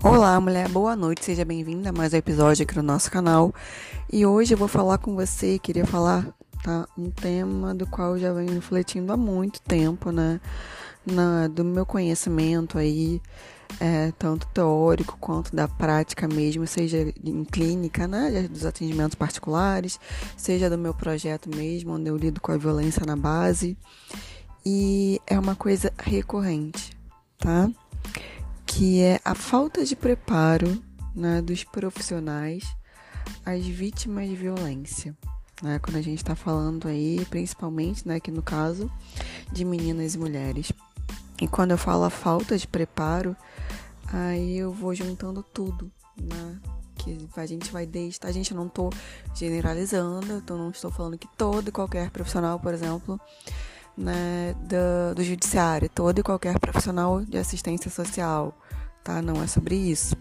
Olá, mulher, boa noite, seja bem-vinda a mais um episódio aqui no nosso canal. E hoje eu vou falar com você, queria falar, tá, um tema do qual eu já venho refletindo há muito tempo, né, na, do meu conhecimento aí, é, tanto teórico quanto da prática mesmo, seja em clínica, né, dos atendimentos particulares, seja do meu projeto mesmo, onde eu lido com a violência na base. E é uma coisa recorrente, tá? Que é a falta de preparo né, dos profissionais às vítimas de violência. Né, quando a gente está falando aí, principalmente, né, aqui no caso, de meninas e mulheres. E quando eu falo a falta de preparo, aí eu vou juntando tudo, né? Que a gente vai desde. A gente não tô generalizando, então não estou falando que todo e qualquer profissional, por exemplo, né, do, do judiciário, todo e qualquer profissional de assistência social, tá? Não é sobre isso.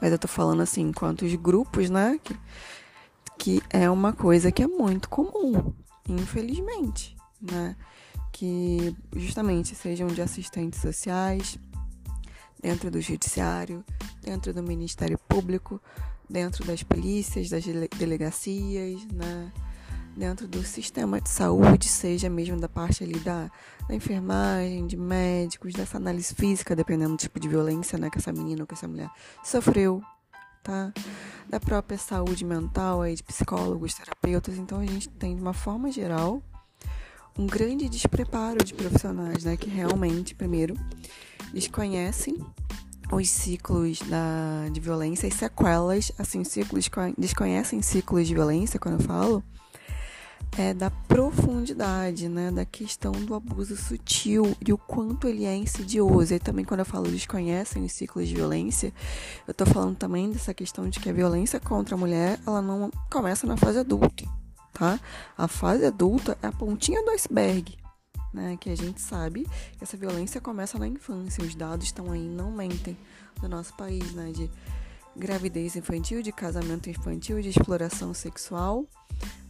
Mas eu tô falando assim, quantos grupos, né? Que, que é uma coisa que é muito comum, infelizmente, né? Que justamente sejam de assistentes sociais, dentro do judiciário, dentro do Ministério Público, dentro das polícias, das delegacias, né? Dentro do sistema de saúde, seja mesmo da parte ali da, da enfermagem, de médicos, dessa análise física, dependendo do tipo de violência né, que essa menina ou que essa mulher sofreu, tá? Da própria saúde mental, aí, de psicólogos, terapeutas. Então a gente tem, de uma forma geral, um grande despreparo de profissionais, né? Que realmente, primeiro, desconhecem os ciclos da, de violência, as sequelas, assim, ciclos, desconhecem ciclos de violência, quando eu falo, é, da profundidade, né, da questão do abuso sutil e o quanto ele é insidioso. E também quando eu falo desconhecem os ciclos de violência, eu estou falando também dessa questão de que a violência contra a mulher, ela não começa na fase adulta, tá? A fase adulta é a pontinha do iceberg. Né, que a gente sabe que essa violência começa na infância. Os dados estão aí, não mentem, do nosso país, né? De gravidez infantil, de casamento infantil, de exploração sexual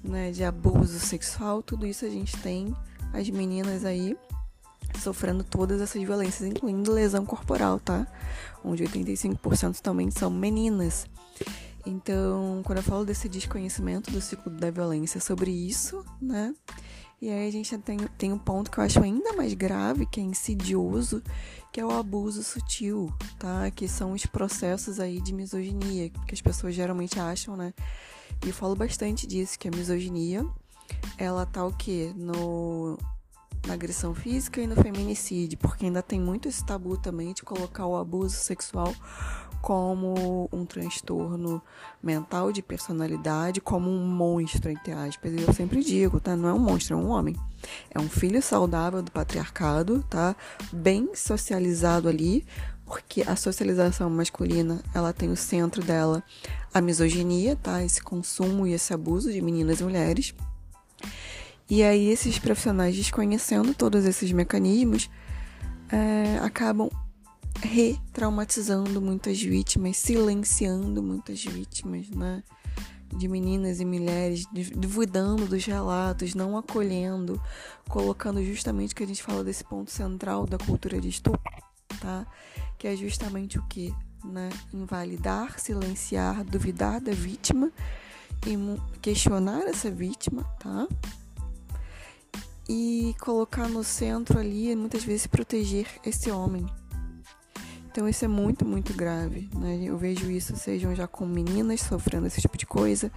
né, de abuso sexual, tudo isso a gente tem as meninas aí sofrendo todas essas violências, incluindo lesão corporal, tá? Onde 85% também são meninas. Então, quando eu falo desse desconhecimento do ciclo da violência sobre isso, né? E aí a gente tem, tem um ponto que eu acho ainda mais grave, que é insidioso, que é o abuso sutil, tá? Que são os processos aí de misoginia, que as pessoas geralmente acham, né? E eu falo bastante disso, que a misoginia, ela tá o quê? No, na agressão física e no feminicídio, porque ainda tem muito esse tabu também de colocar o abuso sexual como um transtorno mental de personalidade, como um monstro, entre aspas. Eu sempre digo, tá? Não é um monstro, é um homem. É um filho saudável do patriarcado, tá? Bem socializado ali, porque a socialização masculina, ela tem o centro dela a misoginia, tá? Esse consumo e esse abuso de meninas e mulheres. E aí esses profissionais desconhecendo todos esses mecanismos é, acabam retraumatizando muitas vítimas, silenciando muitas vítimas, né? De meninas e mulheres, duvidando dos relatos, não acolhendo, colocando justamente o que a gente fala desse ponto central da cultura de estupro, tá? Que é justamente o que? Né? Invalidar, silenciar, duvidar da vítima e questionar essa vítima, tá? E colocar no centro ali, muitas vezes, proteger esse homem, então isso é muito, muito grave. Né? Eu vejo isso, sejam já com meninas sofrendo esse tipo de coisa,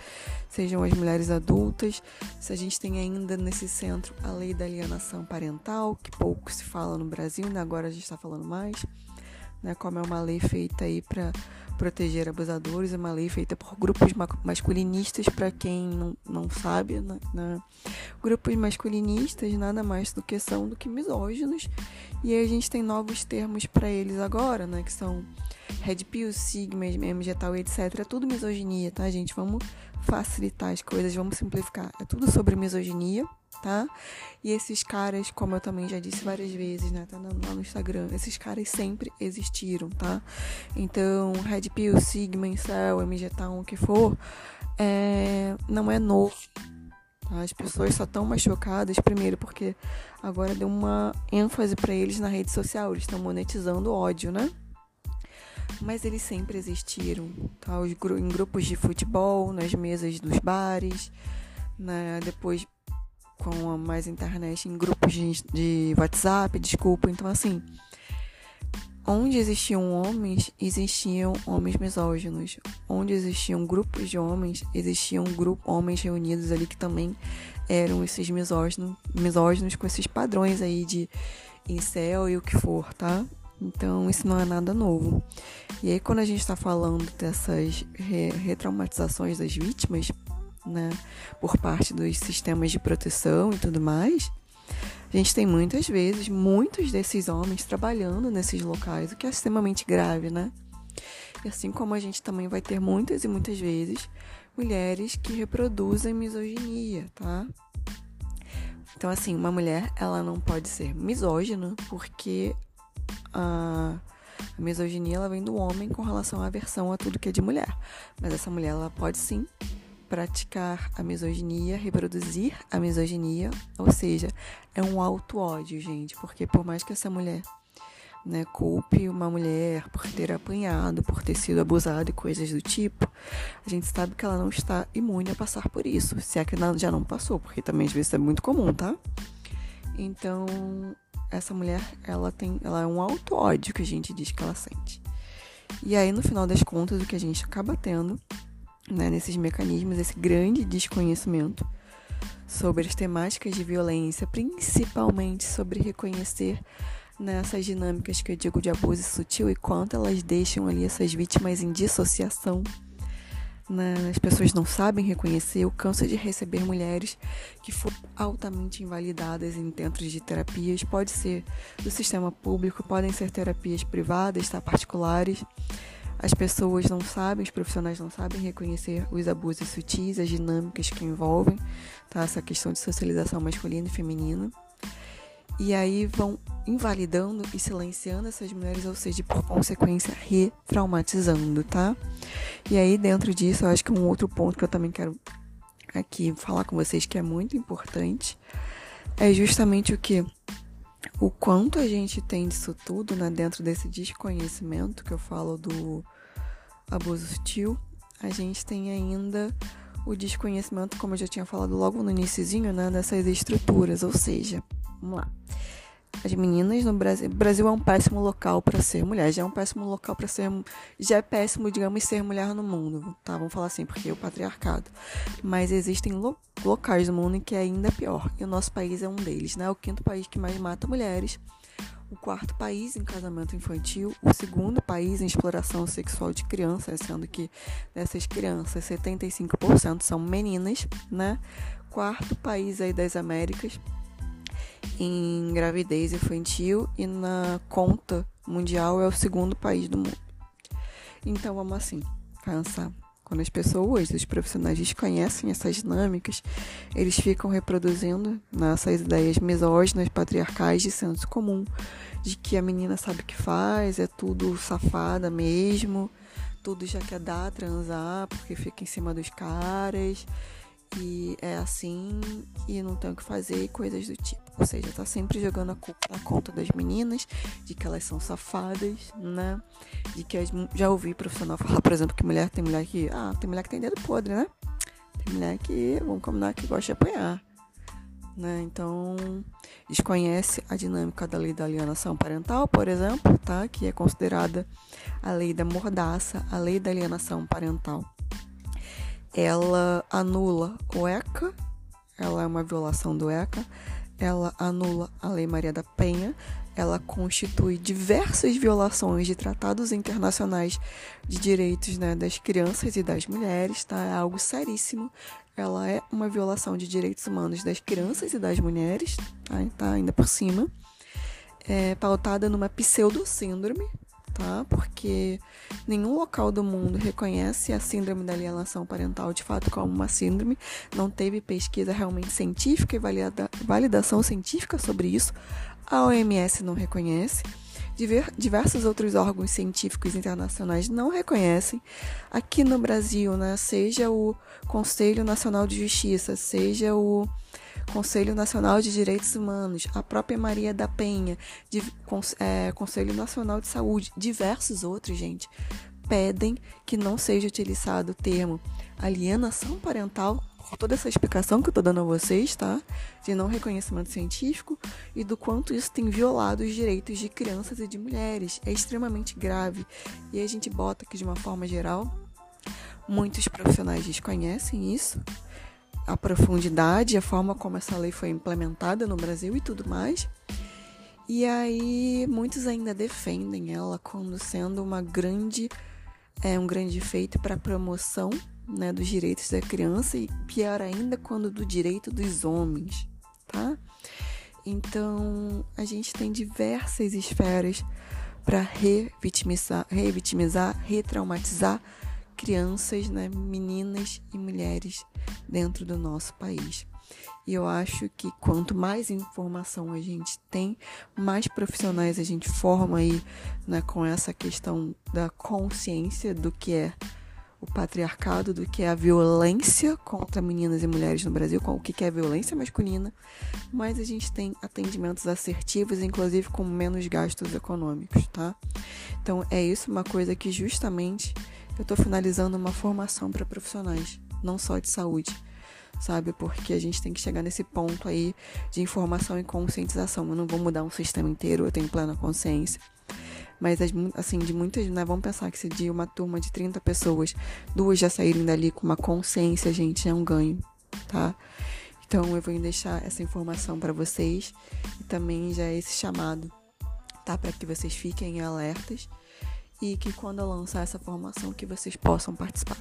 sejam as mulheres adultas. Se a gente tem ainda nesse centro a lei da alienação parental, que pouco se fala no Brasil, né? agora a gente está falando mais, né? como é uma lei feita aí para proteger abusadores, é uma lei feita por grupos masculinistas, para quem não, não sabe, né, né? grupos masculinistas nada mais do que são do que misóginos, e aí a gente tem novos termos para eles agora, né, que são Red Pill, Sigma, MG tal, etc. É tudo misoginia, tá, gente? Vamos facilitar as coisas, vamos simplificar. É tudo sobre misoginia tá? E esses caras, como eu também já disse várias vezes, né? Tá lá no Instagram, esses caras sempre existiram, tá? Então, Red Pill, Sigma, Incel, MG Town, o que for, é, não é novo. Tá? As pessoas só estão mais chocadas, primeiro, porque agora deu uma ênfase para eles na rede social, eles estão monetizando ódio, né? mas eles sempre existiram, tá? Os, em grupos de futebol, nas mesas dos bares, né? depois com mais internet, em grupos de, de WhatsApp, desculpa. Então, assim, onde existiam homens, existiam homens misóginos. Onde existiam grupos de homens, existiam grupo, homens reunidos ali que também eram esses misóginos, misóginos com esses padrões aí de incel e o que for, tá? Então, isso não é nada novo. E aí, quando a gente está falando dessas re retraumatizações das vítimas, né, por parte dos sistemas de proteção e tudo mais, a gente tem muitas vezes muitos desses homens trabalhando nesses locais, o que é extremamente grave, né? E assim como a gente também vai ter muitas e muitas vezes mulheres que reproduzem misoginia, tá? Então, assim, uma mulher, ela não pode ser misógina porque a, a misoginia ela vem do homem com relação à aversão a tudo que é de mulher. Mas essa mulher, ela pode sim praticar a misoginia, reproduzir a misoginia, ou seja, é um auto-ódio, gente, porque por mais que essa mulher né, culpe uma mulher por ter apanhado, por ter sido abusada e coisas do tipo, a gente sabe que ela não está imune a passar por isso, se é que já não passou, porque também às vezes é muito comum, tá? Então, essa mulher, ela tem, ela é um auto-ódio que a gente diz que ela sente. E aí, no final das contas, o que a gente acaba tendo, né, nesses mecanismos, esse grande desconhecimento sobre as temáticas de violência, principalmente sobre reconhecer nessas dinâmicas que eu digo de abuso sutil e quanto elas deixam ali essas vítimas em dissociação. Né? As pessoas não sabem reconhecer. Eu canso de receber mulheres que foram altamente invalidadas em centros de terapias. Pode ser do sistema público, podem ser terapias privadas, tá? particulares. As pessoas não sabem, os profissionais não sabem reconhecer os abusos sutis, as dinâmicas que envolvem tá? essa questão de socialização masculina e feminina. E aí vão invalidando e silenciando essas mulheres, ou seja, por consequência, retraumatizando, tá? E aí, dentro disso, eu acho que um outro ponto que eu também quero aqui falar com vocês que é muito importante é justamente o que o quanto a gente tem disso tudo, né, dentro desse desconhecimento que eu falo do abuso sutil, a gente tem ainda o desconhecimento, como eu já tinha falado logo no iníciozinho, né, dessas estruturas, ou seja, vamos lá. As meninas no Brasil, Brasil é um péssimo local para ser mulher, já é um péssimo local para ser, já é péssimo, digamos, ser mulher no mundo, tá? Vamos falar assim, porque é o patriarcado. Mas existem lo locais do mundo em que é ainda pior, e o nosso país é um deles, né? O quinto país que mais mata mulheres, o quarto país em casamento infantil, o segundo país em exploração sexual de crianças, sendo que dessas crianças 75% são meninas, né? Quarto país aí das Américas em gravidez infantil e na conta mundial é o segundo país do mundo. Então vamos assim, pensar. Quando as pessoas, os profissionais desconhecem essas dinâmicas, eles ficam reproduzindo nessas ideias misóginas, patriarcais de senso comum, de que a menina sabe o que faz, é tudo safada mesmo, tudo já quer dar, transar, porque fica em cima dos caras que é assim e não tem o que fazer e coisas do tipo. Ou seja, tá sempre jogando a culpa na conta das meninas, de que elas são safadas, né? De que as, já ouvi profissional falar, por exemplo, que mulher tem mulher que. Ah, tem mulher que tem dedo podre, né? Tem mulher que, vamos combinar, que gosta de apanhar. Né? Então, desconhece a dinâmica da lei da alienação parental, por exemplo, tá? Que é considerada a lei da mordaça, a lei da alienação parental ela anula o ECA, ela é uma violação do ECA, ela anula a Lei Maria da Penha, ela constitui diversas violações de tratados internacionais de direitos né, das crianças e das mulheres, tá? É algo seríssimo. Ela é uma violação de direitos humanos das crianças e das mulheres, tá? tá ainda por cima. É pautada numa pseudo-síndrome, tá? Porque nenhum local do mundo reconhece a síndrome da alienação parental de fato como uma síndrome. Não teve pesquisa realmente científica e valida validação científica sobre isso. A OMS não reconhece. Diversos outros órgãos científicos internacionais não reconhecem. Aqui no Brasil, né, seja o Conselho Nacional de Justiça, seja o Conselho Nacional de Direitos Humanos, a própria Maria da Penha, de, é, Conselho Nacional de Saúde, diversos outros, gente, pedem que não seja utilizado o termo alienação parental toda essa explicação que eu estou dando a vocês, tá? De não reconhecimento científico e do quanto isso tem violado os direitos de crianças e de mulheres. É extremamente grave. E a gente bota aqui de uma forma geral. Muitos profissionais desconhecem isso, a profundidade, a forma como essa lei foi implementada no Brasil e tudo mais. E aí muitos ainda defendem ela como sendo uma grande é um grande feito para a promoção né, dos direitos da criança e pior ainda quando do direito dos homens, tá? Então a gente tem diversas esferas para revitimizar, revitimizar, retraumatizar crianças, né, meninas e mulheres dentro do nosso país. E eu acho que quanto mais informação a gente tem, mais profissionais a gente forma aí né, com essa questão da consciência do que é o patriarcado, do que é a violência contra meninas e mulheres no Brasil, o que é violência masculina, mas a gente tem atendimentos assertivos, inclusive com menos gastos econômicos, tá? Então é isso uma coisa que justamente eu estou finalizando uma formação para profissionais, não só de saúde sabe? Porque a gente tem que chegar nesse ponto aí de informação e conscientização. Eu não vou mudar um sistema inteiro, eu tenho plena consciência. Mas, assim, de muitas, né? Vamos pensar que se de uma turma de 30 pessoas, duas já saírem dali com uma consciência, gente, é um ganho, tá? Então, eu vou deixar essa informação para vocês e também já esse chamado, tá? Para que vocês fiquem alertas e que quando eu lançar essa formação, que vocês possam participar.